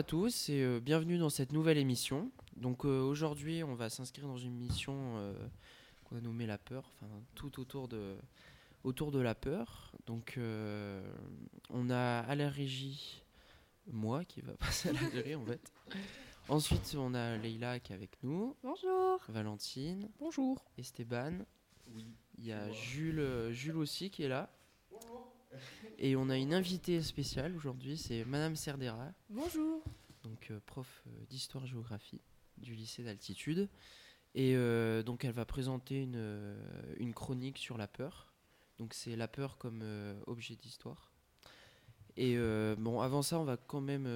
Bonjour à tous et euh, bienvenue dans cette nouvelle émission. Donc euh, aujourd'hui, on va s'inscrire dans une mission euh, qu'on a nommée la peur, enfin tout autour de, autour de la peur. Donc euh, on a à la régie moi qui va passer à la régie en fait. Ensuite, on a Leïla qui est avec nous, Bonjour. Valentine, Bonjour. Esteban. Il y a Jules, Jules aussi qui est là. Et on a une invitée spéciale aujourd'hui, c'est Madame Cerdera, Bonjour. donc euh, prof euh, d'histoire-géographie du lycée d'altitude. Et euh, donc elle va présenter une, une chronique sur la peur. Donc c'est la peur comme euh, objet d'histoire. Et euh, bon, avant ça, on va quand même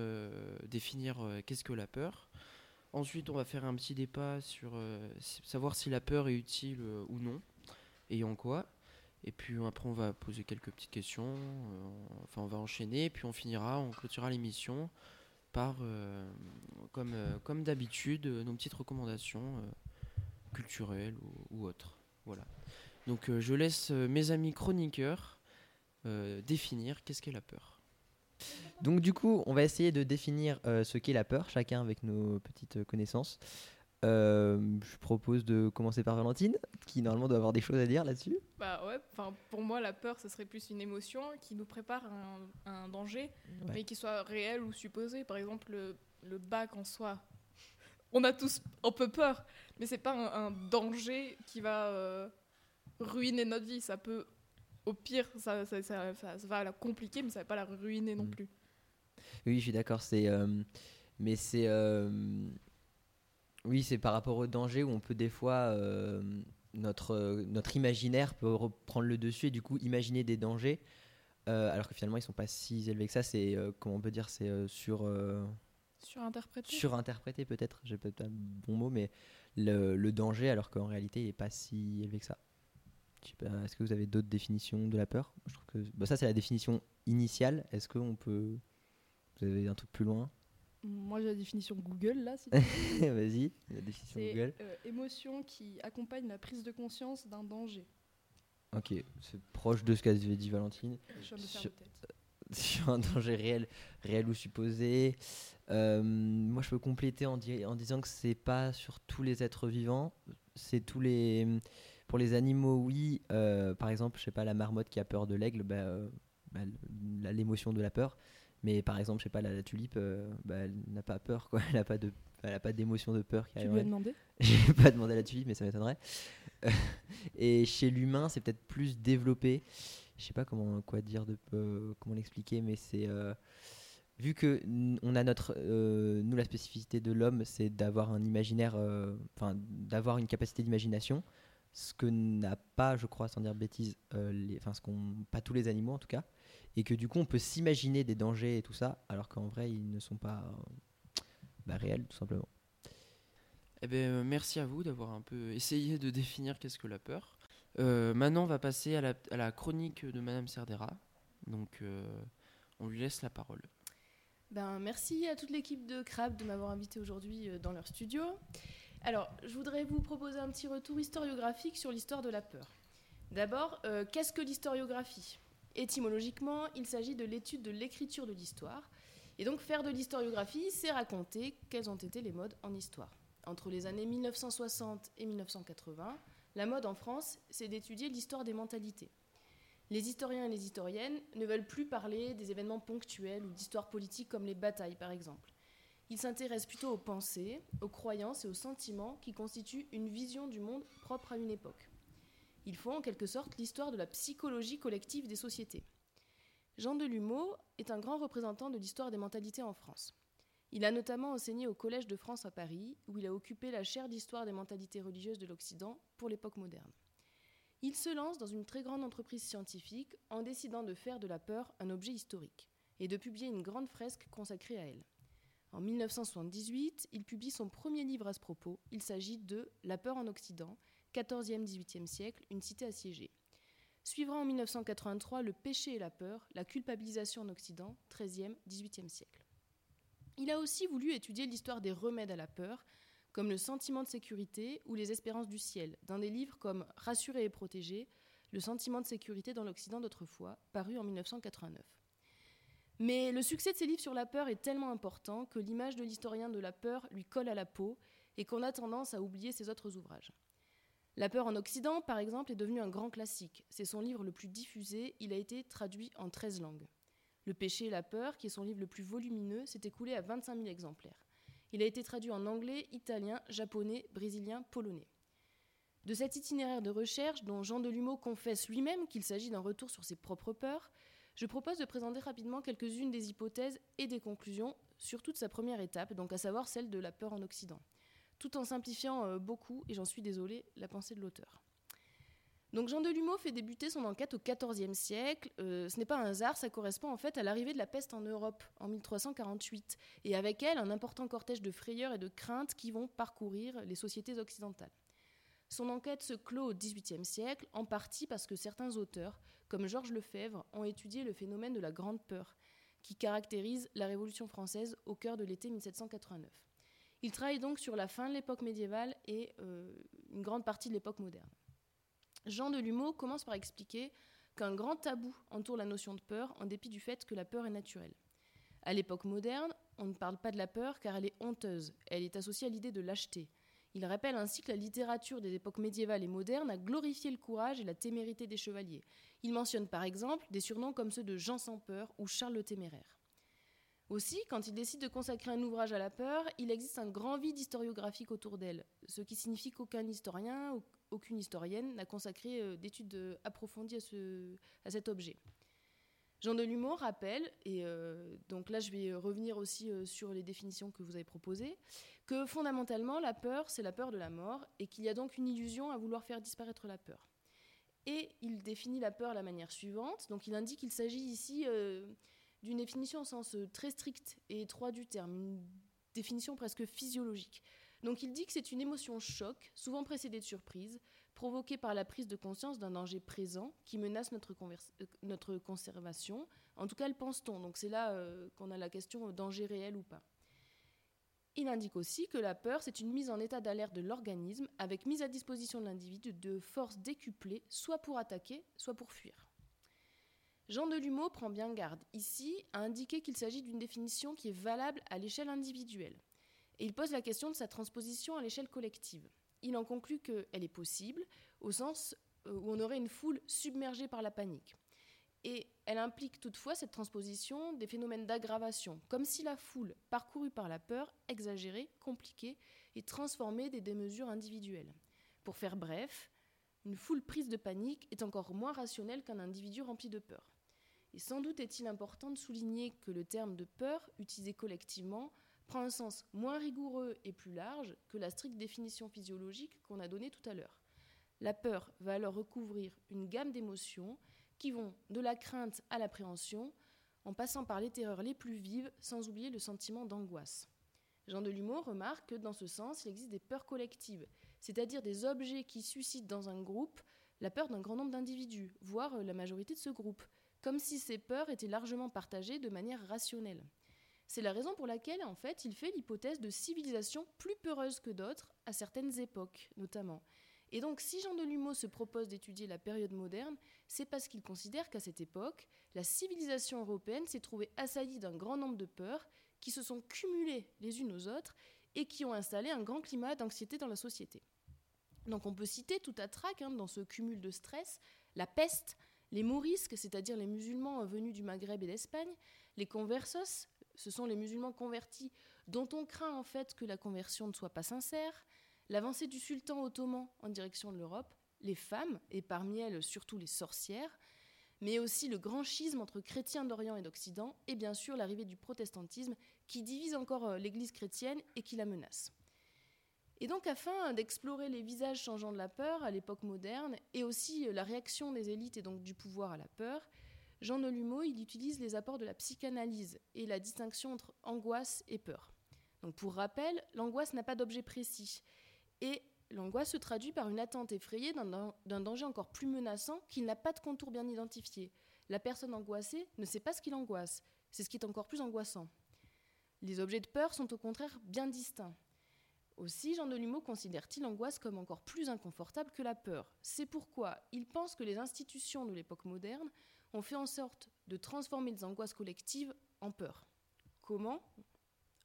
définir qu'est-ce que la peur. Ensuite, on va faire un petit débat sur savoir si la peur est utile ou non, et en quoi. Et puis après, on va poser quelques petites questions. euh, enfin, on va enchaîner, et puis on finira, on clôturera l'émission par, euh, comme, euh, comme d'habitude, nos petites recommandations culturelles ou, ou autres. Voilà. Donc, je laisse mes amis chroniqueurs définir qu'est-ce qu'est la peur. Donc du coup, on va essayer de définir ce qu'est la peur, chacun avec nos petites connaissances. Euh, je propose de commencer par Valentine, qui normalement doit avoir des choses à dire là-dessus. Bah ouais, pour moi la peur ce serait plus une émotion qui nous prépare à un, un danger, Ouais. mais qui soit réel ou supposé. Par exemple le, le bac en soi, on a tous un peu peur, mais c'est pas un, un danger qui va euh, ruiner notre vie. Ça peut, au pire, ça, ça, ça- ça- ça va la compliquer, mais ça va pas la ruiner non Mm. plus. Oui, je suis d'accord. C'est, euh, mais c'est, oui, c'est par rapport au danger où on peut des fois euh, notre euh, notre imaginaire peut reprendre le dessus et du coup imaginer des dangers, euh, alors que finalement ils sont pas si élevés que ça. C'est euh, comment on peut dire, c'est euh, sur Surinterprété. surinterprété peut-être. J'ai peut-être pas le bon mot, mais le, le danger, alors qu'en réalité il est pas si élevé que ça. Est-ce que vous avez d'autres définitions de la peur? Je trouve que bah, ça c'est la définition initiale. Est-ce qu'on peut vous avez un truc plus loin? Moi j'ai la définition Google là. Si Vas-y, la définition Google. euh, émotion qui accompagne la prise de conscience d'un danger. Ok, c'est proche de ce qu'avait dit Valentine. Je faire Sur- un danger réel, réel ou supposé. Euh, moi, je peux compléter en, di- en disant que c'est pas sur tous les êtres vivants. C'est tous les. Pour les animaux, oui. Euh, par exemple, je sais pas, la marmotte qui a peur de l'aigle, bah, euh, bah, l'émotion de la peur. Mais par exemple, je sais pas, la, la tulipe, euh, bah, elle n'a pas peur, quoi. Elle n'a pas de, elle a pas d'émotion de peur qui Tu lui as demandé? J'ai pas demandé à la tulipe, mais ça m'étonnerait. et chez l'humain, c'est peut-être plus développé. Je sais pas comment quoi dire de euh, comment l'expliquer, mais c'est euh, vu que on a notre nous la spécificité de l'homme, c'est d'avoir un imaginaire, enfin d'avoir une capacité d'imagination, ce que n'a pas, je crois, sans dire les, enfin ce qu'on pas tous les animaux en tout cas, et que du coup on peut s'imaginer des dangers et tout ça, alors qu'en vrai ils ne sont pas euh, bah, réels tout simplement. Eh ben, euh, merci à vous d'avoir un peu essayé de définir qu'est-ce que la peur. Euh, maintenant, on va passer à la, à la chronique de Madame Cerdera. Donc, euh, on lui laisse la parole. Ben, merci à toute l'équipe de Crab de m'avoir invité aujourd'hui dans leur studio. Alors, je voudrais vous proposer un petit retour historiographique sur l'histoire de la peur. D'abord, euh, qu'est-ce que l'historiographie? Étymologiquement, il s'agit de l'étude de l'écriture de l'histoire. Et donc, faire de l'historiographie, c'est raconter quels ont été les modes en histoire. Entre les années 1960 et 1980, la mode en France, c'est d'étudier l'histoire des mentalités. Les historiens et les historiennes ne veulent plus parler des événements ponctuels ou d'histoires politiques comme les batailles par exemple. Ils s'intéressent plutôt aux pensées, aux croyances et aux sentiments qui constituent une vision du monde propre à une époque. Ils font en quelque sorte l'histoire de la psychologie collective des sociétés. Jean Delumeau est un grand représentant de l'histoire des mentalités en France. Il a notamment enseigné au Collège de France à Paris, où il a occupé la chaire d'histoire des mentalités religieuses de l'Occident pour l'époque moderne. Il se lance dans une très grande entreprise scientifique en décidant de faire de la peur un objet historique et de publier une grande fresque consacrée à elle. En 1978, il publie son premier livre à ce propos. Il s'agit de La peur en Occident, 14e-18e siècle, une cité assiégée. Suivra en 1983 Le péché et la peur, la culpabilisation en Occident, 13e-18e siècle. Il a aussi voulu étudier l'histoire des remèdes à la peur, comme le sentiment de sécurité ou les espérances du ciel, dans des livres comme Rassurer et protéger, le sentiment de sécurité dans l'Occident d'autrefois, paru en 1989. Mais le succès de ses livres sur la peur est tellement important que l'image de l'historien de la peur lui colle à la peau et qu'on a tendance à oublier ses autres ouvrages. La peur en Occident, par exemple, est devenu un grand classique. C'est son livre le plus diffusé, il a été traduit en 13 langues. Le péché et la peur, qui est son livre le plus volumineux, s'est écoulé à 25 000 exemplaires. Il a été traduit en anglais, italien, japonais, brésilien, polonais. De cet itinéraire de recherche, dont Jean Delumeau confesse lui-même qu'il s'agit d'un retour sur ses propres peurs, je propose de présenter rapidement quelques-unes des hypothèses et des conclusions sur toute sa première étape, donc à savoir celle de la peur en Occident tout en simplifiant euh, beaucoup, et j'en suis désolée, la pensée de l'auteur. Donc Jean Delumeau fait débuter son enquête au XIVe siècle. Euh, ce n'est pas un hasard, ça correspond en fait à l'arrivée de la peste en Europe en 1348, et avec elle un important cortège de frayeurs et de craintes qui vont parcourir les sociétés occidentales. Son enquête se clôt au XVIIIe siècle, en partie parce que certains auteurs, comme Georges Lefebvre, ont étudié le phénomène de la Grande Peur, qui caractérise la Révolution française au cœur de l'été 1789. Il travaille donc sur la fin de l'époque médiévale et euh, une grande partie de l'époque moderne. Jean Delumeau commence par expliquer qu'un grand tabou entoure la notion de peur en dépit du fait que la peur est naturelle. À l'époque moderne, on ne parle pas de la peur car elle est honteuse, elle est associée à l'idée de lâcheté. Il rappelle ainsi que la littérature des époques médiévales et modernes a glorifié le courage et la témérité des chevaliers. Il mentionne par exemple des surnoms comme ceux de Jean sans peur ou Charles le Téméraire. Aussi, quand il décide de consacrer un ouvrage à la peur, il existe un grand vide historiographique autour d'elle, ce qui signifie qu'aucun historien ou aucune historienne n'a consacré euh, d'études euh, approfondies à, cet objet. Jean Delumeau rappelle, et euh, donc là je vais revenir aussi sur les définitions que vous avez proposées, que fondamentalement la peur c'est la peur de la mort et qu'il y a donc une illusion à vouloir faire disparaître la peur. Et il définit la peur de la manière suivante, donc il indique qu'il s'agit ici d'une définition au sens euh, très strict et étroit du terme, une définition presque physiologique. Donc il dit que c'est une émotion choc, souvent précédée de surprise, provoquée par la prise de conscience d'un danger présent qui menace notre, euh, conservation. En tout cas, le pense-t-on. Donc c'est là euh, qu'on a la question danger réel ou pas. Il indique aussi que la peur, c'est une mise en état d'alerte de l'organisme avec mise à disposition de l'individu de forces décuplées, soit pour attaquer, soit pour fuir. Jean Delumeau prend bien garde, ici, à indiquer qu'il s'agit d'une définition qui est valable à l'échelle individuelle. Et il pose la question de sa transposition à l'échelle collective. Il en conclut qu'elle est possible, au sens euh, où on aurait une foule submergée par la panique. Et elle implique toutefois cette transposition des phénomènes d'aggravation, comme si la foule, parcourue par la peur, exagérée, compliquée et transformée des démesures individuelles. Pour faire bref, une foule prise de panique est encore moins rationnelle qu'un individu rempli de peur. Et sans doute est-il important de souligner que le terme de peur, utilisé collectivement, prend un sens moins rigoureux et plus large que la stricte définition physiologique qu'on a donnée tout à l'heure. La peur va alors recouvrir une gamme d'émotions qui vont de la crainte à l'appréhension, en passant par les terreurs les plus vives, sans oublier le sentiment d'angoisse. Jean Delumeau remarque que dans ce sens, il existe des peurs collectives, c'est-à-dire des objets qui suscitent dans un groupe la peur d'un grand nombre d'individus, voire la majorité de ce groupe, comme si ces peurs étaient largement partagées de manière rationnelle. C'est la raison pour laquelle, en fait, il fait l'hypothèse de civilisations plus peureuses que d'autres, à certaines époques notamment. Et donc, si Jean Delumeau se propose d'étudier la période moderne, c'est parce qu'il considère qu'à cette époque, la civilisation européenne s'est trouvée assaillie d'un grand nombre de peurs qui se sont cumulées les unes aux autres et qui ont installé un grand climat d'anxiété dans la société. Donc, on peut citer tout à trac hein, dans ce cumul de stress la peste, les mourisques, c'est-à-dire les musulmans venus du Maghreb et d'Espagne, les conversos, ce sont les musulmans convertis dont on craint en fait que la conversion ne soit pas sincère, l'avancée du sultan ottoman en direction de l'Europe, les femmes, et parmi elles surtout les sorcières, mais aussi le grand schisme entre chrétiens d'Orient et d'Occident, et bien sûr l'arrivée du protestantisme qui divise encore euh, l'Église chrétienne et qui la menace. Et donc, afin d'explorer les visages changeants de la peur à l'époque moderne et aussi la réaction des élites et donc du pouvoir à la peur, Jean Delumeau il utilise les apports de la psychanalyse et la distinction entre angoisse et peur. Donc, pour rappel, l'angoisse n'a pas d'objet précis et l'angoisse se traduit par une attente effrayée d'un danger encore plus menaçant qui n'a pas de contour bien identifié. La personne angoissée ne sait pas ce qu'il angoisse, c'est ce qui est encore plus angoissant. Les objets de peur sont au contraire bien distincts. Aussi, Jean Delumeau considère-t-il l'angoisse comme encore plus inconfortable que la peur. C'est pourquoi il pense que les institutions de l'époque moderne ont fait en sorte de transformer les angoisses collectives en peur. Comment?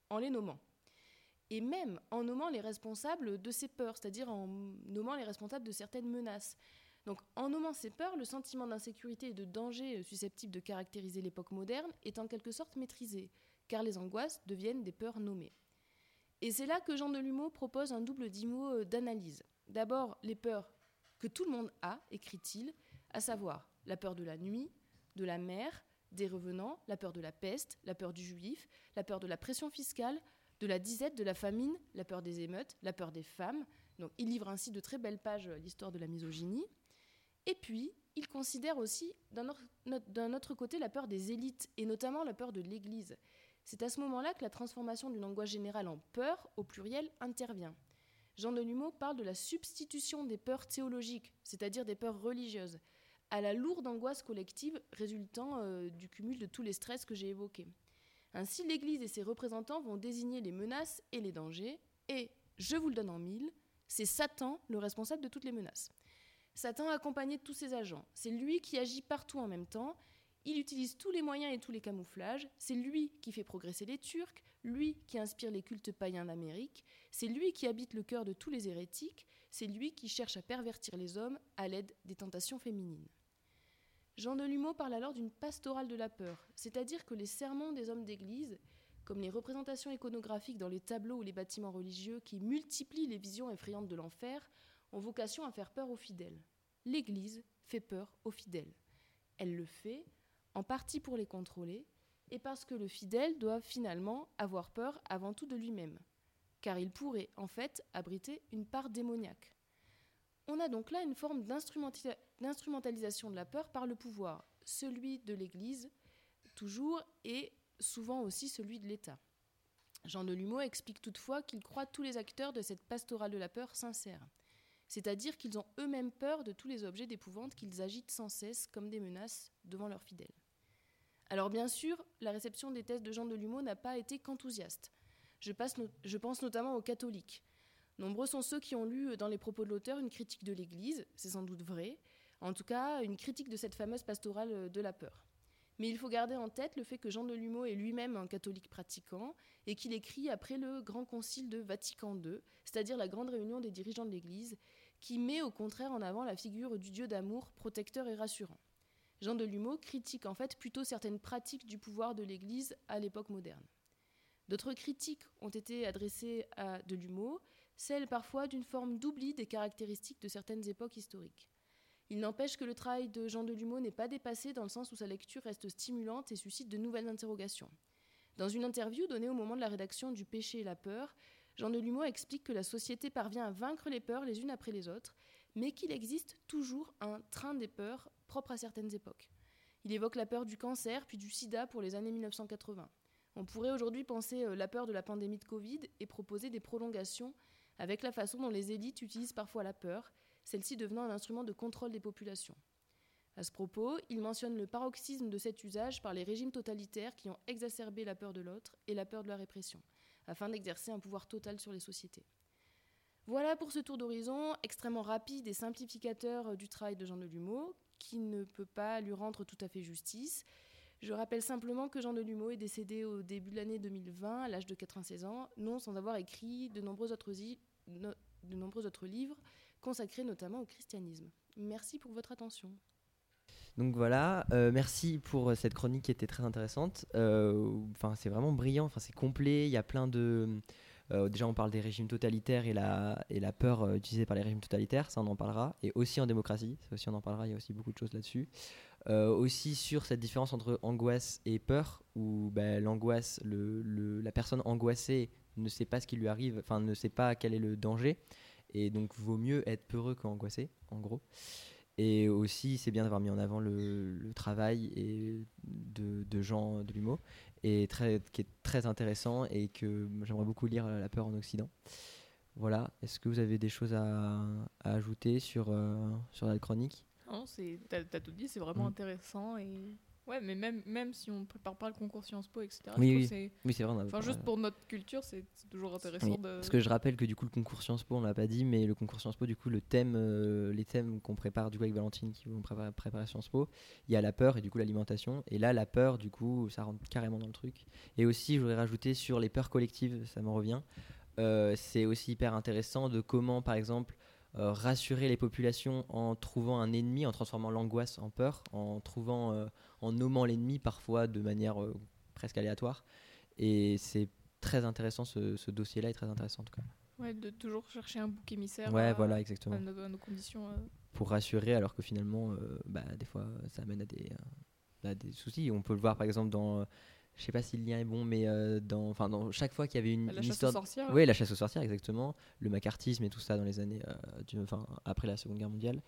En les nommant. Et même en nommant les responsables de ces peurs, c'est-à-dire en nommant les responsables de certaines menaces. Donc en nommant ces peurs, le sentiment d'insécurité et de danger susceptible de caractériser l'époque moderne est en quelque sorte maîtrisé, car les angoisses deviennent des peurs nommées. Et c'est là que Jean Delumeau propose un double dimo d'analyse. D'abord, les peurs que tout le monde a, écrit-il, à savoir la peur de la nuit, de la mer, des revenants, la peur de la peste, la peur du juif, la peur de la pression fiscale, de la disette, de la famine, la peur des émeutes, la peur des femmes. Donc, il livre ainsi de très belles pages euh, l'histoire de la misogynie. Et puis, il considère aussi d'un autre côté la peur des élites, et notamment la peur de l'Église. C'est à ce moment-là que la transformation d'une angoisse générale en peur, au pluriel, intervient. Jean Delumeau parle de la substitution des peurs théologiques, c'est-à-dire des peurs religieuses, à la lourde angoisse collective résultant euh, du cumul de tous les stress que j'ai évoqués. Ainsi, l'Église et ses représentants vont désigner les menaces et les dangers, et, je vous le donne en mille, c'est Satan le responsable de toutes les menaces. Satan accompagné tous ses agents, c'est lui qui agit partout en même temps, il utilise tous les moyens et tous les camouflages. C'est lui qui fait progresser les Turcs, lui qui inspire les cultes païens d'Amérique, c'est lui qui habite le cœur de tous les hérétiques, c'est lui qui cherche à pervertir les hommes à l'aide des tentations féminines. Jean Delumeau parle alors d'une pastorale de la peur, c'est-à-dire que les sermons des hommes d'Église, comme les représentations iconographiques dans les tableaux ou les bâtiments religieux qui multiplient les visions effrayantes de l'enfer, ont vocation à faire peur aux fidèles. L'Église fait peur aux fidèles. Elle le fait en partie pour les contrôler, et parce que le fidèle doit finalement avoir peur avant tout de lui-même, car il pourrait en fait abriter une part démoniaque. On a donc là une forme d'instrumentalisation de la peur par le pouvoir, celui de l'Église toujours et souvent aussi celui de l'État. Jean Delumeau explique toutefois qu'il croit tous les acteurs de cette pastorale de la peur sincère, c'est-à-dire qu'ils ont eux-mêmes peur de tous les objets d'épouvante qu'ils agitent sans cesse comme des menaces devant leurs fidèles. Alors bien sûr, la réception des thèses de Jean Delumeau n'a pas été qu'enthousiaste. Je, pense notamment aux catholiques. Nombreux sont ceux qui ont lu dans les propos de l'auteur une critique de l'Église, c'est sans doute vrai, en tout cas une critique de cette fameuse pastorale de la peur. Mais il faut garder en tête le fait que Jean Delumeau est lui-même un catholique pratiquant et qu'il écrit après le Grand Concile de Vatican II, c'est-à-dire la grande réunion des dirigeants de l'Église, qui met au contraire en avant la figure du Dieu d'amour protecteur et rassurant. Jean Delumeau critique en fait plutôt certaines pratiques du pouvoir de l'Église à l'époque moderne. D'autres critiques ont été adressées à Delumeau, celles parfois d'une forme d'oubli des caractéristiques de certaines époques historiques. Il n'empêche que le travail de Jean Delumeau n'est pas dépassé dans le sens où sa lecture reste stimulante et suscite de nouvelles interrogations. Dans une interview donnée au moment de la rédaction du Péché et la peur, Jean Delumeau explique que la société parvient à vaincre les peurs les unes après les autres, mais qu'il existe toujours un train des peurs propre à certaines époques. Il évoque la peur du cancer puis du sida pour les années 1980. On pourrait aujourd'hui penser euh, la peur de la pandémie de Covid et proposer des prolongations avec la façon dont les élites utilisent parfois la peur, celle-ci devenant un instrument de contrôle des populations. À ce propos, il mentionne le paroxysme de cet usage par les régimes totalitaires qui ont exacerbé la peur de l'autre et la peur de la répression, afin d'exercer un pouvoir total sur les sociétés. Voilà pour ce tour d'horizon extrêmement rapide et simplificateur euh, du travail de Jean Delumeau, qui ne peut pas lui rendre tout à fait justice. Je rappelle simplement que Jean Delumeau est décédé au début de l'année 2020, à l'âge de 96 ans, non sans avoir écrit de nombreux autres, livres consacrés notamment au christianisme. Merci pour votre attention. Donc voilà, euh, merci pour cette chronique qui était très intéressante. Euh, c'est vraiment brillant, c'est complet, il y a plein de euh, déjà, on parle des régimes totalitaires et la, peur euh, utilisée par les régimes totalitaires, ça on en parlera. Et aussi en démocratie, ça aussi on en parlera, il y a aussi beaucoup de choses là-dessus. Euh, aussi sur cette différence entre angoisse et peur, où ben, l'angoisse, la personne angoissée ne sait pas ce qui lui arrive, enfin ne sait pas quel est le danger, et donc vaut mieux être peureux qu'angoissé, en gros. Et aussi, c'est bien d'avoir mis en avant le, travail de, de Jean Delumeau, et très, qui est très intéressant et que j'aimerais beaucoup lire La peur en Occident. Voilà, est-ce que vous avez des choses à, ajouter sur, euh, sur la chronique? Non, tu as, tout dit, c'est vraiment mm. intéressant et Ouais, mais même, même si on prépare pas le concours Sciences Po, etc. Oui, oui. c'est- Oui, vrai. on a- Enfin, juste pour notre culture, c'est toujours intéressant de. Parce que je rappelle que du coup le concours Sciences Po, on l'a pas dit, mais le concours Sciences Po, du coup le thème, euh, les thèmes qu'on prépare du coup avec Valentine qui vont préparer, préparer Sciences Po, il y a la peur et du coup l'alimentation. Et là la peur, du coup, ça rentre carrément dans le truc. Et aussi, je voudrais rajouter sur les peurs collectives, ça me revient. euh, c'est aussi hyper intéressant de comment, par exemple, euh, rassurer les populations en trouvant un ennemi, en transformant l'angoisse en peur, en trouvant, euh, en nommant l'ennemi parfois de manière euh, presque aléatoire. Et c'est très intéressant, ce, ce dossier-là est très intéressant en tout cas. Ouais, de toujours chercher un bouc émissaire. Ouais, voilà, exactement. à nos, à nos conditions. Pour rassurer, alors que finalement, bah, des fois, ça amène à des, à des soucis. On peut le voir par exemple dans, je sais pas si le lien est bon, mais euh, dans, enfin, dans chaque fois qu'il y avait une, la une chasse histoire. aux sorcières. Oui, la chasse aux sorcières, exactement. Le macartisme et tout ça dans les années, euh, du- enfin, après la Seconde Guerre mondiale.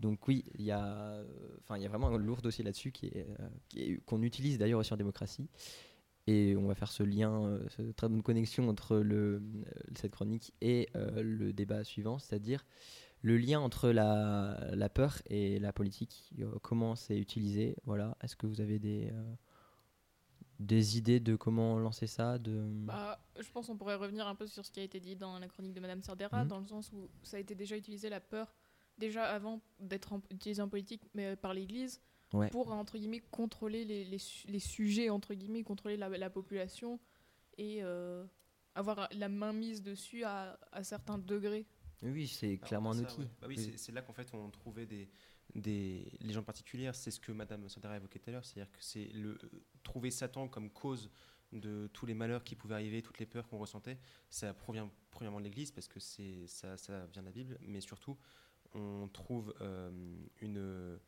Donc oui, il y a, enfin, il y a vraiment un lourd dossier là-dessus qui est, euh, qu'on utilise d'ailleurs aussi en démocratie. Et on va faire ce lien, euh, cette très bonne connexion entre le, cette chronique et le débat suivant, c'est-à-dire le lien entre la, la peur et la politique. comment c'est utilisé Voilà. Est-ce que vous avez des, des idées de comment lancer ça de... Bah, je pense qu'on pourrait revenir un peu sur ce qui a été dit dans la chronique de Madame Sardera, Mhm. dans le sens où ça a été déjà utilisé la peur, déjà avant d'être utilisé en politique, mais euh, par l'Église, Ouais. pour entre guillemets contrôler les, les, su- les sujets, entre guillemets, contrôler la, la population et euh, avoir la main mise dessus à, à certains degrés. Oui, c'est clairement un ça, outil. ouais. Bah oui, Oui. c'est- c'est là qu'en fait on trouvait des, des légendes particulières. C'est ce que Madame Sandera évoquait tout à l'heure, c'est-à-dire que c'est le trouver Satan comme cause de tous les malheurs qui pouvaient arriver, toutes les peurs qu'on ressentait. Ça provient premièrement de l'Église parce que c'est ça, ça vient de la Bible, mais surtout on trouve euh, une.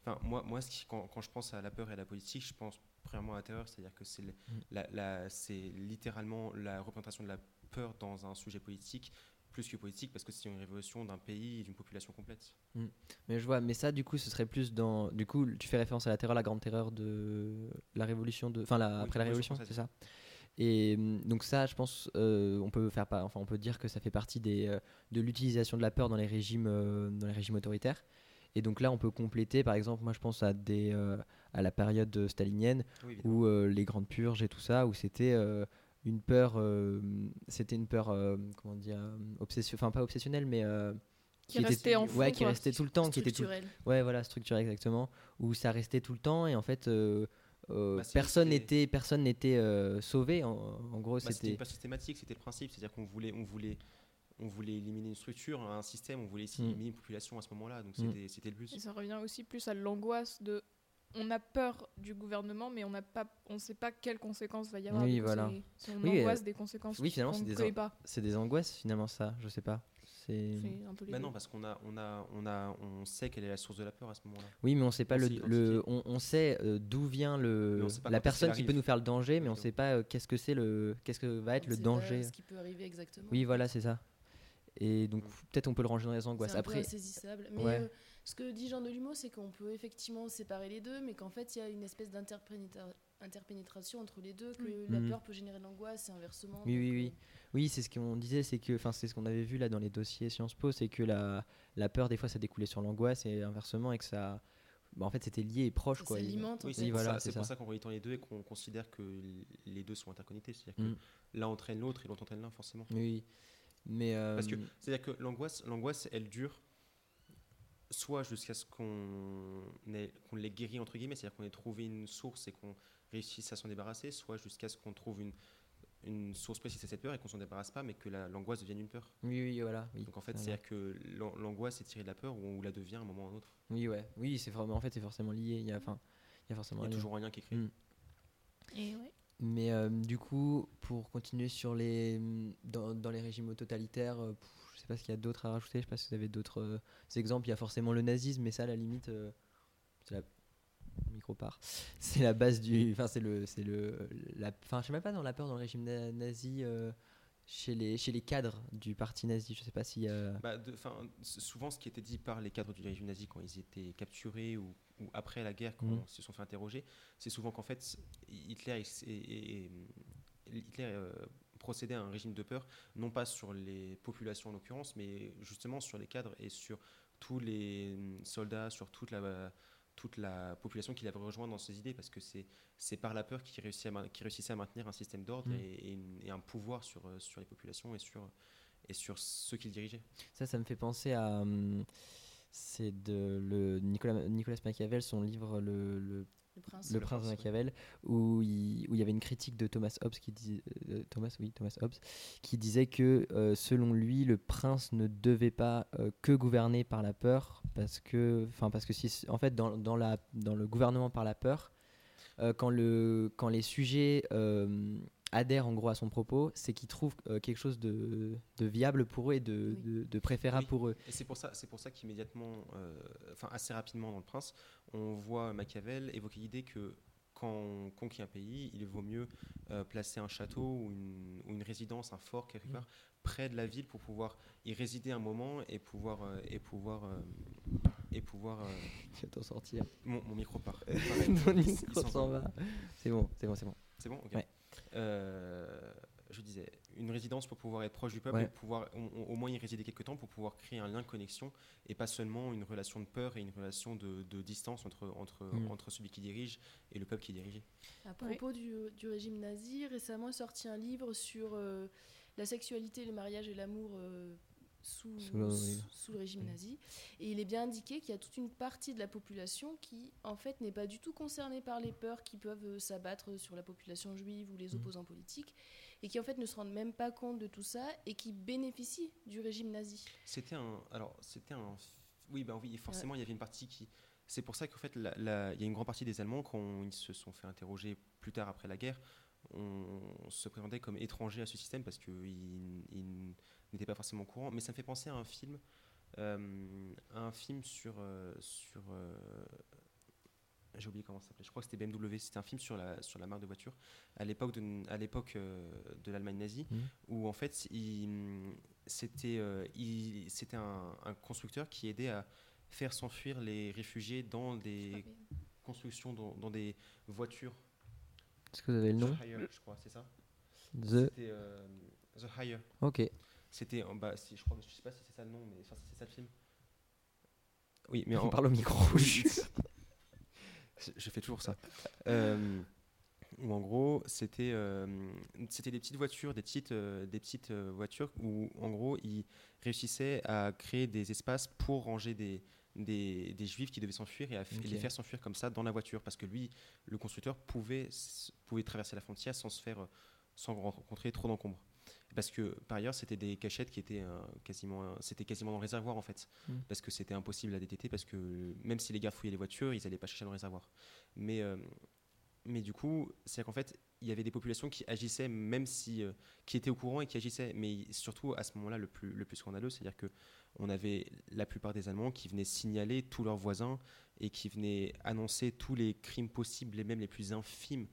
Enfin, moi, moi ce qui- quand, quand je pense à la peur et à la politique, je pense premièrement à la terreur, c'est-à-dire que c'est la, la- c'est littéralement la représentation de la peur dans un sujet politique plus que politique parce que c'est une révolution d'un pays et d'une population complète. Mais je vois, mais ça, du coup, ce serait plus dans. Du coup, tu fais référence à la terreur, la grande terreur de la révolution de. Enfin, la- Oui, après la Révolution c'est ça. Et hum, donc ça, je pense, euh, on peut faire pas. Enfin, on peut dire que ça fait partie des, euh, de l'utilisation de la peur dans les régimes, euh, dans les régimes autoritaires. Et donc là, on peut compléter, par exemple, moi, je pense à des, à la période stalinienne Oui, où les grandes purges et tout ça, où c'était une peur, euh, c'était une peur, euh, comment dire, obsession, enfin pas obsessionnelle, mais euh, Qui restait en fond, ouais, qui quoi. restait tout le temps, qui était tout, Structurel. ouais, voilà, structuré exactement, où ça restait tout le temps et en fait, euh, euh, Bah, personne n'était, personne n'était euh, sauvé. En, en gros, Bah, c'était c'était, pas systématique, c'était le principe, c'est-à-dire qu'on voulait, on voulait, on voulait éliminer une structure, un système, on voulait Mm. éliminer une population à ce moment-là, donc c'était, c'était le but. Et ça revient aussi plus à l'angoisse de. On a peur du gouvernement, mais on n'a pas, on sait pas quelles conséquences va y avoir. Oui, voilà. C'est c'est une Oui, angoisse euh, des conséquences. oui, finalement, c'est ne des an- pas. c'est des angoisses finalement ça, je sais pas. C'est, C'est un peu les Bah non, parce qu'on a, on a, on a, on sait quelle est la source de la peur à ce moment-là. oui, mais on sait pas On le, sait le- on, on sait euh, d'où vient le, la personne qui peut nous faire le danger, mais on Exactement. sait pas euh, qu'est-ce que c'est le, qu'est-ce que va être On le sait pas danger. Ce qui peut arriver exactement. Oui, voilà, c'est ça. Et donc peut-être on peut le ranger dans les angoisses. C'est un peu Après, insaisissable. Mais Ouais. euh, ce que dit Jean Delumeau, c'est qu'on peut effectivement séparer les deux, mais qu'en fait, il y a une espèce d'interpénétra- interpénétration entre les deux, que Oui. la Mhm. peur peut générer de l'angoisse et inversement. Oui, donc, oui, euh, oui. Oui, c'est ce qu'on disait, c'est que, enfin, c'est ce qu'on avait vu là dans les dossiers Sciences Po, c'est que la, la peur des fois ça découlait sur l'angoisse et inversement et que ça, bah, en fait, c'était lié et proche Ça quoi. En Oui, c'est Oui, pour voilà, ça, c'est c'est pour ça. ça qu'on relie les deux et qu'on considère que les deux sont interconnectés, c'est-à-dire que Mm. l'un entraîne l'autre et l'autre entraîne l'un forcément. Oui, mais euh, Parce que c'est-à-dire que l'angoisse, l'angoisse, elle dure soit jusqu'à ce qu'on ait- qu'on l'ait guéri entre guillemets, c'est-à-dire qu'on ait trouvé une source et qu'on réussisse à s'en débarrasser, soit jusqu'à ce qu'on trouve une, une source précise à cette peur et qu'on s'en débarrasse pas, mais que la- l'angoisse devienne une peur. oui, oui, voilà, oui. Donc en fait, Voilà. c'est-à-dire que l'an- l'angoisse est tirée de la peur ou, ou la devient à un moment ou à un autre. Oui, ouais, oui, c'est vraiment, en fait, c'est forcément lié. Il y a, enfin, il y a forcément Il y un a lien. toujours un lien qui est créé. Mm. Et ouais. Mais euh, du coup, pour continuer sur les dans, dans les régimes totalitaires, euh, pff, je sais pas ce qu'il y a d'autre à rajouter. Je sais pas si vous avez d'autres euh, exemples. Il y a forcément le nazisme, mais ça, à la limite, euh, c'est la micro part. C'est la base du. Enfin, c'est le, c'est le, la. Enfin, je sais même pas dans la peur dans le régime na- nazi. euh, chez les, chez les cadres du parti nazi, je sais pas s'il a. Bah, de- souvent, ce qui était dit par les cadres du régime nazi quand ils étaient capturés ou, ou après la guerre, quand Mhm. ils se sont fait interroger, c'est souvent qu'en fait, Hitler, et- Hitler procédait à un régime de peur, non pas sur les populations en l'occurrence, mais justement sur les cadres et sur tous les hum, soldats, sur toute la, toute la population qui l'avait rejoint dans ses idées, parce que c'est par la peur qu'il réussit à maintenir un système d'ordre Mm. et, un pouvoir sur, euh, sur les populations et sur, et sur ceux qu'il dirigeait. Ça, ça me fait penser à. hum, c'est de le Nicolas, Nicolas Machiavel, son livre Le, le, Le prince. Le Le Prince de. Machiavel, où il, où il y avait une critique de Thomas Hobbes qui disait, euh, Thomas, oui, Thomas Hobbes, qui disait que euh, selon lui, le prince ne devait pas euh, que gouverner par la peur, parce que, enfin, parce que si, en fait, dans, dans, la, dans le gouvernement par la peur, quand, le, quand les sujets adhèrent en gros à son propos, c'est qu'ils trouvent euh, quelque chose de, de viable pour eux et de, Oui. de, de préférable Oui. pour eux. Et c'est pour ça, c'est pour ça qu'immédiatement, euh, enfin assez rapidement dans le Prince, on voit Machiavel évoquer l'idée que quand on conquiert un pays, il vaut mieux euh, placer un château ou une, ou une résidence, un fort quelque Mm. part près de la ville pour pouvoir y résider un moment et pouvoir euh, et pouvoir euh, et pouvoir. euh, Tu vas t'en sortir. mon, mon micro part. Il micro s'en va. va. C'est bon, c'est bon, c'est bon. C'est bon Ok. Ouais. Euh, je disais, une résidence pour pouvoir être proche du peuple Ouais. et pouvoir au, moins y résider quelques temps pour pouvoir créer un lien de connexion et pas seulement une relation de peur et une relation de, de distance entre, entre, Mm. entre celui qui dirige et le peuple qui est dirigé. À propos du, du régime nazi, récemment est sorti un livre sur euh, la sexualité, le mariage et l'amour euh, sous, Sous le- sous- sous le régime Oui. nazi. Et il est bien indiqué qu'il y a toute une partie de la population qui, en fait, n'est pas du tout concernée par les peurs qui peuvent euh, s'abattre sur la population juive ou les Mhm. opposants politiques, et qui, en fait, ne se rendent même pas compte de tout ça et qui bénéficient du régime nazi. C'était un. Alors, c'était un. Oui, ben oui, forcément, il y avait une partie qui. C'est pour ça qu'en fait, la- la- il y a une grande partie des Allemands, quand ils se sont fait interroger plus tard après la guerre, on se présentait comme étrangers à ce système parce qu'ils ils n'étaient pas forcément courant. Mais ça me fait penser à un film, euh, à un film sur. euh, sur euh, j'ai oublié comment ça s'appelait. Je crois que c'était BMW. C'était un film sur la, sur la marque de voiture à l'époque de, à l'époque de l'Allemagne nazie, Mhm. où en fait, il- c'était euh, il- c'était un, un constructeur qui aidait à faire s'enfuir les réfugiés dans des constructions, dans, dans des voitures. Est-ce que vous avez le nom The Hire, je crois, c'est ça The. C'était euh, The Hire. Ok. C'était, bas, si, je crois, je sais pas si c'est ça le nom, mais enfin, c'est ça le film. Oui, mais On en, parle au micro. je, je fais toujours ça. Euh, où en gros, c'était euh, c'était des petites voitures, des petites, euh, des petites voitures où en gros, ils réussissaient à créer des espaces pour ranger des, des, des juifs qui devaient s'enfuir et les faire s'enfuir comme ça dans la voiture parce que lui, le constructeur, pouvait, pouvait traverser la frontière sans se faire, sans rencontrer trop d'encombre. Parce que par ailleurs, c'était des cachettes qui étaient euh, quasiment, c'était quasiment dans le réservoir en fait, Mm. parce que c'était impossible à détecter parce que même si les gardes fouillaient les voitures, ils n'allaient pas chercher dans le réservoir. Mais euh, mais du coup, c'est qu'en fait, il y avait des populations qui agissaient, même si, euh, qui étaient au courant et qui agissaient. Mais surtout, à ce moment-là, le plus, le plus scandaleux, c'est-à-dire que on avait la plupart des Allemands qui venaient signaler tous leurs voisins et qui venaient annoncer tous les crimes possibles et même les plus infimes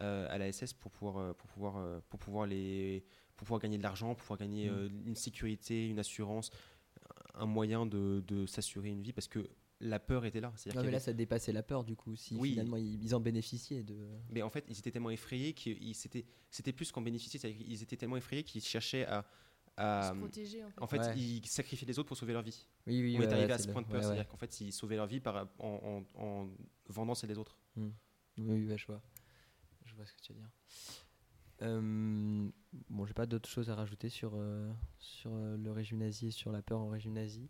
euh, à la SS pour pouvoir, euh, pour pouvoir, euh, pour pouvoir les, pour pouvoir gagner de l'argent, pour pouvoir gagner Mm. euh, une sécurité, une assurance, un moyen de, de s'assurer une vie, parce que la peur était là. Non, y mais là, avait- ça dépassait la peur, du coup. Si Oui. finalement ils, ils en bénéficiaient de. Mais en fait, ils étaient tellement effrayés qu'ils c'était plus qu'en bénéficier, c'est-à-dire qu'ils étaient tellement effrayés qu'ils cherchaient à, à- se protéger, en fait. en fait, Ouais. ils sacrifiaient les autres pour sauver leur vie. Oui, oui, On ouais, est arrivé ouais, à ce point de peur, ouais, ouais. c'est-à-dire qu'en fait, ils sauvaient leur vie par, en, en, en vendant celle des autres. Oui, oui, je vois. Je vois ce que tu veux dire. Euh, bon, j'ai pas d'autres choses à rajouter sur, euh, sur euh, le régime nazi et sur la peur en régime nazi.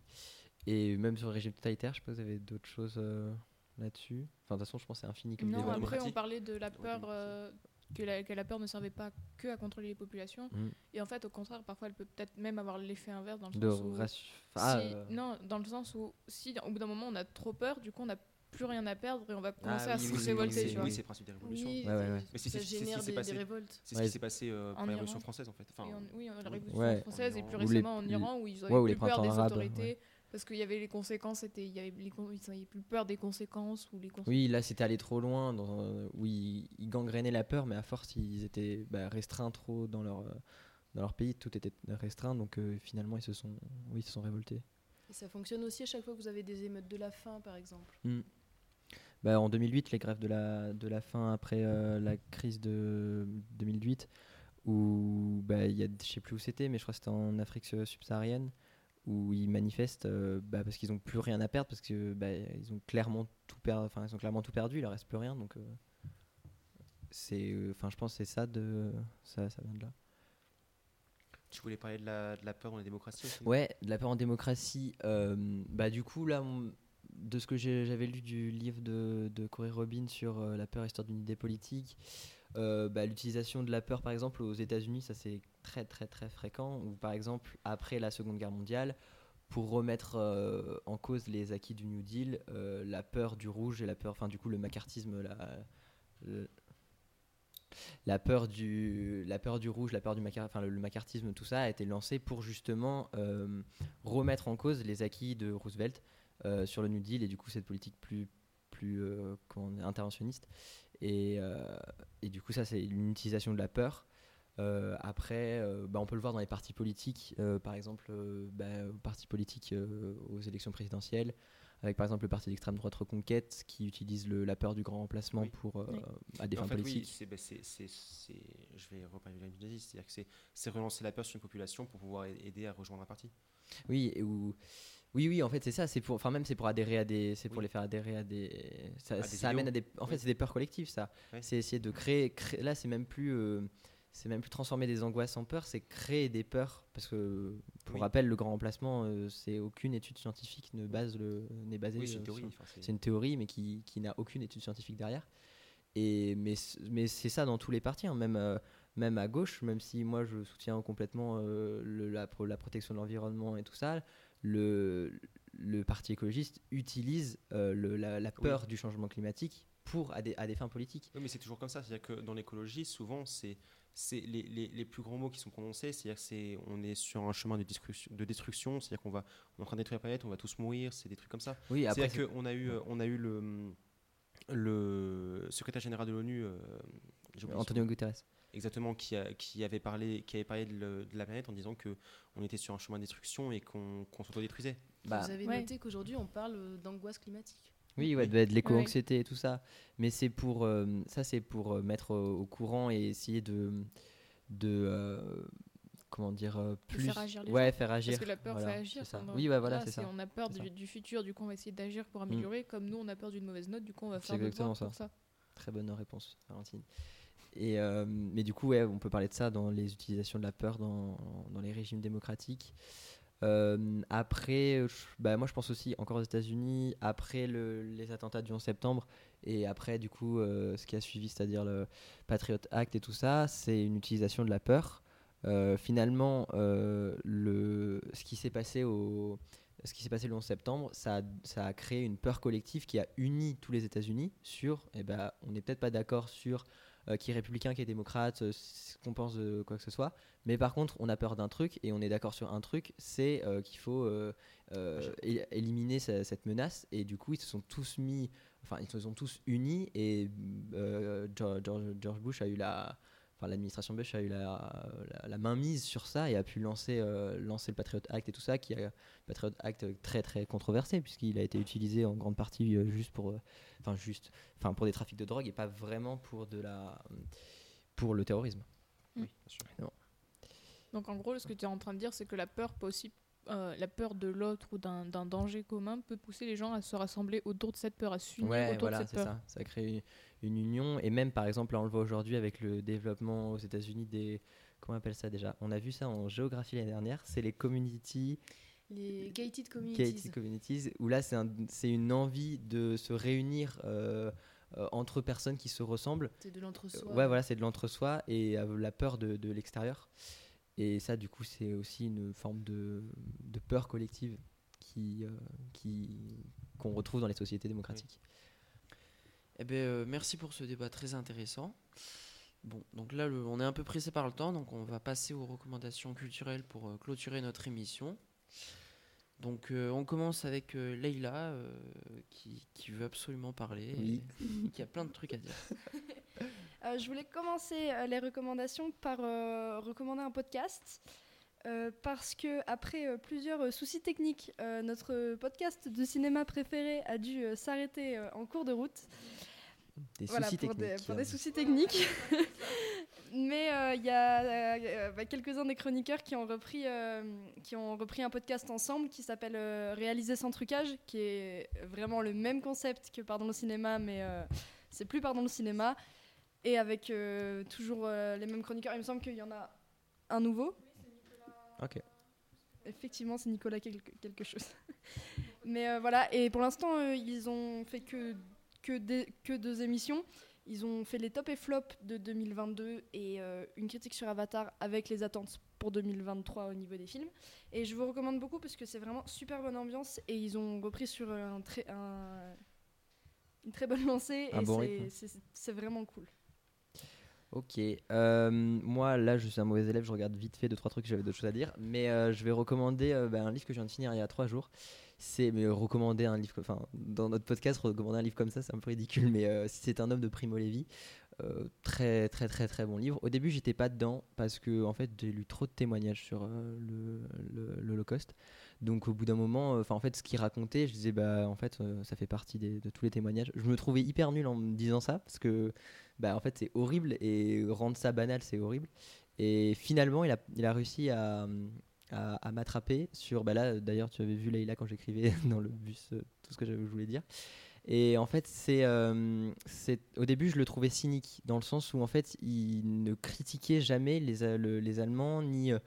Et même sur le régime totalitaire, je sais pas si vous avez d'autres choses euh, là-dessus? Enfin, de toute façon, je pense que c'est infini comme Non, débat. après on parlait de la peur, euh, que, la, que la peur ne servait pas que à contrôler les populations. Mm. Et en fait, au contraire, parfois elle peut peut-être même avoir l'effet inverse dans le De sens où. rassu- ah, si- euh, Non, dans le sens où si au bout d'un moment on a trop peur, du coup on n'a plus rien à perdre et on va commencer oui, à oui, se oui, oui, révolter. oui, c'est le principe des révolutions. Oui, Ouais, ouais, ouais. Mais c'est- ça génère des, passé. des révoltes. C'est ce Ouais. qui s'est passé euh, En la Révolution Iran. française, en fait. Enfin, Et en- oui, la Révolution Ouais. française et plus récemment en Iran où ils avaient plus peur des autorités. Parce qu'il y avait les conséquences, c'était il y avait les con- ils avaient plus peur des conséquences ou les conséquences. Oui, là c'était allé trop loin, dans, où ils, ils gangrénaient la peur, mais à force ils étaient bah, restreints trop dans leur, euh, dans leur pays, tout était restreint, donc euh, finalement ils se sont, oui, ils se sont révoltés. Et ça fonctionne aussi à chaque fois que vous avez des émeutes de la faim, par exemple? Bah, en 2008, les grèves de la, de la faim après euh, la crise de 2008, où bah, il y a, je sais plus où c'était, mais je crois que c'était en Afrique subsaharienne, où ils manifestent euh, bah, parce qu'ils n'ont plus rien à perdre, parce que bah, ils ont clairement tout perdu, ils ont clairement tout perdu, il leur reste plus rien, donc euh, c'est, euh, enfin je pense que c'est ça de, ça, ça vient de là. Tu voulais parler de la, de la peur dans les démocraties aussi? Ouais, de la peur en démocratie. bah du coup là, on- de ce que j'avais lu du livre de, de Corey Robin sur la peur histoire d'une idée politique, bah, l'utilisation de la peur par exemple aux États-Unis, ça c'est très très très fréquent. Ou par exemple après la Seconde Guerre mondiale, pour remettre euh, en cause les acquis du New Deal, euh, la peur du rouge et la peur, enfin du coup le macartisme, la, la peur du la peur du rouge, la peur du enfin le, le macartisme, tout ça a été lancé pour justement euh, remettre en cause les acquis de Roosevelt sur le New Deal et du coup cette politique plus plus interventionniste et, et du coup ça c'est une utilisation de la peur Euh, après euh, bah, on peut le voir dans les partis politiques euh, par exemple euh, bah, aux partis politiques euh, aux élections présidentielles avec par exemple le parti d'extrême droite Reconquête qui utilise le- la peur du grand remplacement Oui. pour euh, Oui. à des en fins fait, oui, politiques c'est, bah, c'est- c'est- c'est- je vais reparler de la nazisme, c'est-à-dire que c'est, c'est relancer la peur sur une population pour pouvoir a- aider à rejoindre un parti. Oui, et où- oui, oui, en fait, c'est ça. C'est pour, enfin même c'est pour adhérer à des, c'est pour Oui. les faire adhérer à des, ça, À des ça amène à des, en fait, Oui. c'est des peurs collectives, ça. C'est essayer de créer, créer- là, c'est même plus, euh, c'est même plus transformer des angoisses en peur, c'est créer des peurs. Parce que, pour Oui. rappel, le grand remplacement, euh, c'est aucune étude scientifique ne base le, n'est basée. Oui, c'est une théorie. enfin, c'est- c'est une théorie, mais qui, qui n'a aucune étude scientifique derrière. Et, mais mais c'est ça dans tous les partis, hein, même, euh, même à gauche, même si moi je soutiens complètement euh, le- la, pro- la protection de l'environnement et tout ça, le, le parti écologiste utilise le- la, la Oui. peur du changement climatique pour, à, des, à des fins politiques. Oui, mais c'est toujours comme ça. C'est-à-dire que dans l'écologie, souvent, c'est c'est les, les, les plus grands mots qui sont prononcés. C'est-à-dire c'est on est sur un chemin de destruction. De destruction c'est-à-dire qu'on va on est en train de détruire la planète, on va tous mourir. C'est des trucs comme ça. Oui, après, C'est-à-dire qu'on a eu on a eu le le secrétaire général de l'ONU, euh, Antonio. Guterres. exactement, qui, a- qui avait parlé, qui avait parlé de, le- de la planète en disant que on était sur un chemin de destruction et qu'on qu'on s'autodétruisait. Bah, Vous avez Ouais. noté qu'aujourd'hui on parle d'angoisse climatique. Oui, ouais, de, de l'éco-anxiété et tout ça. Mais c'est pour euh, ça, c'est pour euh, mettre au, au courant et essayer de de euh, comment dire euh, plus faire agir les ouais faire agir. Parce que la peur Voilà, fait agir. ça. Oui, ouais, voilà, là, c'est ça. On a peur du, ça. du futur, du coup on va essayer d'agir pour améliorer. Comme nous on a peur d'une mauvaise note, du coup on va faire exactement devoir pour ça. Très bonne réponse, Valentine. Et euh, mais du coup, ouais, on peut parler de ça dans les utilisations de la peur dans, dans les régimes démocratiques. Euh, après, bah, moi je pense aussi encore aux États-Unis, après le- les attentats du 11 septembre et après du coup euh, ce qui a suivi, c'est-à-dire le Patriot Act et tout ça, c'est une utilisation de la peur. Euh, finalement, le, ce qui s'est passé au ce qui s'est passé le 11 septembre, ça a, ça a créé une peur collective qui a uni tous les États-Unis sur, eh ben, on n'est peut-être pas d'accord sur euh, qui est républicain, qui est démocrate, euh, ce qu'on pense de quoi que ce soit, mais par contre, on a peur d'un truc et on est d'accord sur un truc, c'est euh, qu'il faut éliminer ce- cette menace. Et du coup, ils se sont tous mis, enfin, ils se sont tous unis et George, George- George Bush a eu la, enfin, l'administration Bush a eu la, la, la main mise sur ça et a pu lancer, euh, lancer le Patriot Act et tout ça, qui a Patriot Act très très controversé puisqu'il a été utilisé en grande partie euh, juste pour, euh, enfin juste, enfin pour des trafics de drogue et pas vraiment pour de la, pour le terrorisme. Oui, bien sûr. Donc en gros, ce que tu es en train de dire, c'est que la peur peut aussi, euh, la peur de l'autre ou d'un danger commun peut pousser les gens à se rassembler autour de cette peur, à s'unir Ouais, autour voilà, de cette c'est peur. ça. Ça crée une, union et même par exemple, là on le voit aujourd'hui avec le développement aux États-Unis des, comment on appelle ça déjà? On a vu ça en géographie l'année dernière. C'est les community Les gated communities. gated communities où là c'est un- c'est une envie de se réunir. euh, euh, entre personnes qui se ressemblent C'est de l'entre-soi. Ouais, voilà, c'est de l'entre-soi et euh, la peur de, de l'extérieur. Et ça, du coup, c'est aussi une forme de, de peur collective qui, euh, qui, qu'on retrouve dans les sociétés démocratiques. Eh ben, euh, merci pour ce débat très intéressant. Bon, donc là, le- on est un peu pressé par le temps, donc on va passer aux recommandations culturelles pour euh, clôturer notre émission. Donc, euh, on commence avec euh, Leïla, euh, qui, qui veut absolument parler Oui. et, et qui a plein de trucs à dire. Euh, je voulais commencer euh, les recommandations par euh, recommander un podcast. Euh, parce que après euh, plusieurs euh, soucis techniques, notre podcast de cinéma préféré a dû s'arrêter en cours de route. Des Voilà, soucis pour, techniques. des, pour des soucis techniques. mais il y a bah, quelques-uns des chroniqueurs qui ont, repris, qui ont repris un podcast ensemble qui s'appelle Réaliser sans trucage, qui est vraiment le même concept que Pardon le cinéma, mais c'est plus Pardon le cinéma. Et avec euh, toujours euh, les mêmes chroniqueurs. Il me semble qu'il y en a un nouveau. Ok. Effectivement, c'est Nicolas quelque, chose. Mais euh, voilà, et pour l'instant, euh, ils ont fait que, que, des- que deux émissions. Ils ont fait les top et flop de 2022 et euh, une critique sur Avatar avec les attentes pour 2023 au niveau des films. Et je vous recommande beaucoup parce que c'est vraiment super bonne ambiance et ils ont repris sur un très, un- une très bonne lancée Un et bon c'est vraiment cool. Ok. euh, moi, là, je suis un mauvais élève. Je regarde vite fait deux trois trucs. J'avais d'autres choses à dire, mais euh, je vais recommander euh, bah, un livre que je viens de finir il y a trois jours. C'est recommander un livre. Enfin, dans notre podcast, recommander un livre comme ça, c'est un peu ridicule. Mais c'est un homme de Primo Levi, très très très très bon livre. Au début, j'étais pas dedans parce que en fait, j'ai lu trop de témoignages sur le- le- l'Holocauste. Donc, au bout d'un moment, enfin, en fait, ce qu'il racontait, je disais bah, en fait, euh, ça fait partie de tous les témoignages. Je me trouvais hyper nul en me disant ça parce que bah, en fait c'est horrible et rendre ça banal c'est horrible et finalement il a, il a réussi à, à, m'attraper sur bah là d'ailleurs tu avais vu Leïla quand j'écrivais dans le bus euh, tout ce que je voulais dire et en fait c'est euh, au début je le trouvais cynique dans le sens où en fait il ne critiquait jamais les, les Allemands ni euh,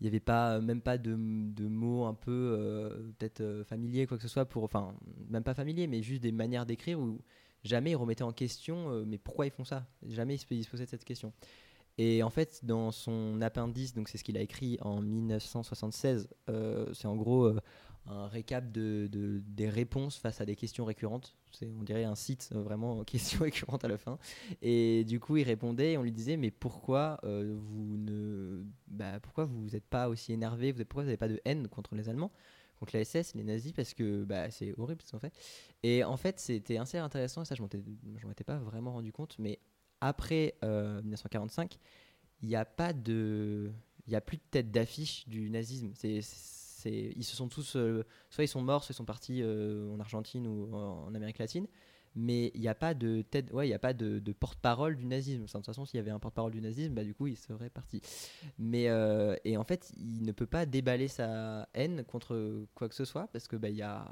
il n'y avait pas même pas de, de mots un peu euh, peut-être euh, familiers quoi que ce soit pour enfin même pas familiers mais juste des manières d'écrire où jamais il remettait en question euh, mais pourquoi ils font ça? Jamais il se, posait cette question. Et en fait, dans son appendice, donc c'est ce qu'il a écrit en 1976, euh, c'est en gros euh, un récap de, de- des réponses face à des questions récurrentes. C'est, on dirait un site euh, vraiment questions récurrentes à la fin. Et du coup, il répondait et on lui disait mais pourquoi euh, vous ne, bah, pourquoi vous n'êtes pas aussi énervé vous Pourquoi vous n'avez pas de haine contre les Allemands contre la SS, les nazis, parce que bah, c'est horrible ce qu'ils ont fait. Et en fait, c'était assez intéressant, et ça, je m'en étais pas vraiment rendu compte, mais après euh, 1945, il n'y a a plus de tête d'affiche du nazisme. Ils se sont tous. euh, soit ils sont morts, soit ils sont partis euh, en Argentine ou en, Amérique latine. Mais il n'y a pas de tête. Ouais, n'y a pas de, porte-parole du nazisme. De toute façon, s'il y avait un porte-parole du nazisme, bah, du coup, il serait parti. Mais. euh, et en fait, il ne peut pas déballer sa haine contre quoi que ce soit parce que bah, y a.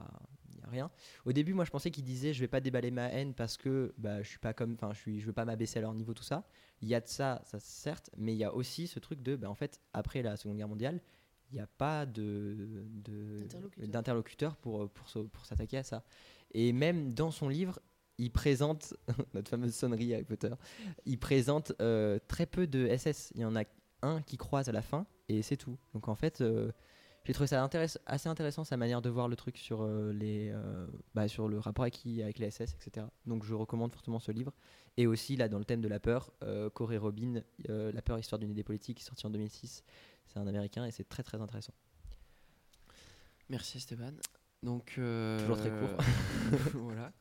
rien. Au début, moi, je pensais qu'il disait je vais pas déballer ma haine parce que bah, je suis pas comme, enfin, je suis, je veux pas m'abaisser à leur niveau, tout ça. Il y a de ça, ça certes, mais il y a aussi ce truc de, bah, en fait, après la Seconde Guerre mondiale, il n'y a pas de, D'interlocuteur. pour pour pour s'attaquer à ça. Et même dans son livre, il présente notre fameuse sonnerie Harry Potter. Il présente euh, très peu de SS. Il y en a un qui croise à la fin et c'est tout. Donc en fait. euh, j'ai trouvé ça intéress- assez intéressant sa manière de voir le truc sur euh, les euh, bah, sur le rapport avec, qui- avec les SS etc donc je recommande fortement ce livre et aussi là dans le thème de la peur euh, Corey Robin euh, la peur histoire d'une idée politique sorti en 2006 c'est un américain et c'est très très intéressant Merci Esteban. Donc, Toujours très court. voilà.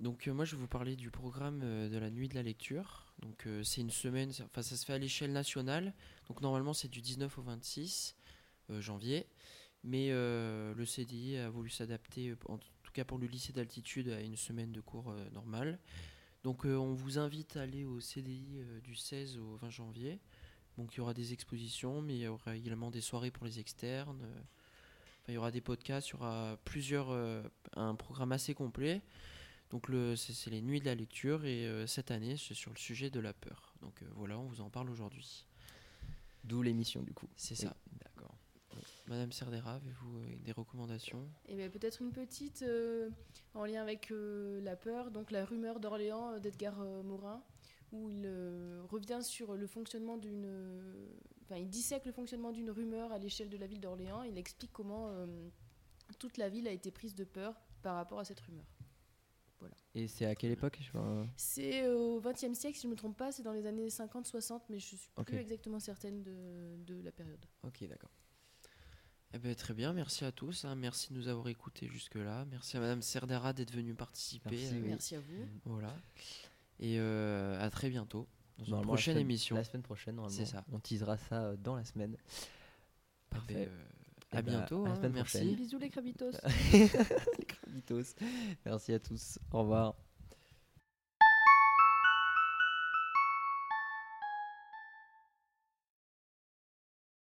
Donc moi je vais vous parler du programme de la nuit de la lecture. Donc c'est une semaine, enfin ça se fait à l'échelle nationale. Donc normalement c'est du 19 au 26 euh, janvier. Mais euh, le CDI a voulu s'adapter, euh, en tout cas pour le lycée d'altitude, à une semaine de cours euh, normale. Donc euh, on vous invite à aller au CDI euh, du 16 au 20 janvier. Donc il y aura des expositions, mais il y aura également des soirées pour les externes. euh, Enfin, il y aura des podcasts, il y aura plusieurs, euh, un programme assez complet. Donc le, c'est, les nuits de la lecture et euh, cette année c'est sur le sujet de la peur. Donc euh, voilà, on vous en parle aujourd'hui. d'où l'émission du coup C'est ça. d'accord Madame Serdera, avez-vous euh, des recommandations? Et bien peut-être une petite euh, en lien avec euh, la peur, donc la rumeur d'Orléans d'Edgar Morin, où il revient sur le fonctionnement d'une... Enfin, il dissèque le fonctionnement d'une rumeur à l'échelle de la ville d'Orléans. Il explique comment toute la ville a été prise de peur par rapport à cette rumeur. et c'est à quelle époque C'est au XXe siècle, si je ne me trompe pas, c'est dans les années 50-60, mais je suis Ok. plus exactement certaine de, de la période. ok d'accord Eh ben, Très bien, merci à tous. hein. Merci de nous avoir écoutés jusque-là. Merci à Madame Serdera d'être venue participer. Merci, euh. Merci à vous. Voilà. Et euh, à très bientôt dans une la prochaine semaine- émission. la semaine prochaine normalement C'est ça. on teasera ça euh, dans la semaine Eh ben, parfait euh, Eh à ben, bientôt. à la hein. semaine merci. prochaine. Bisous les crabitos. Les Krabitos. merci à tous au revoir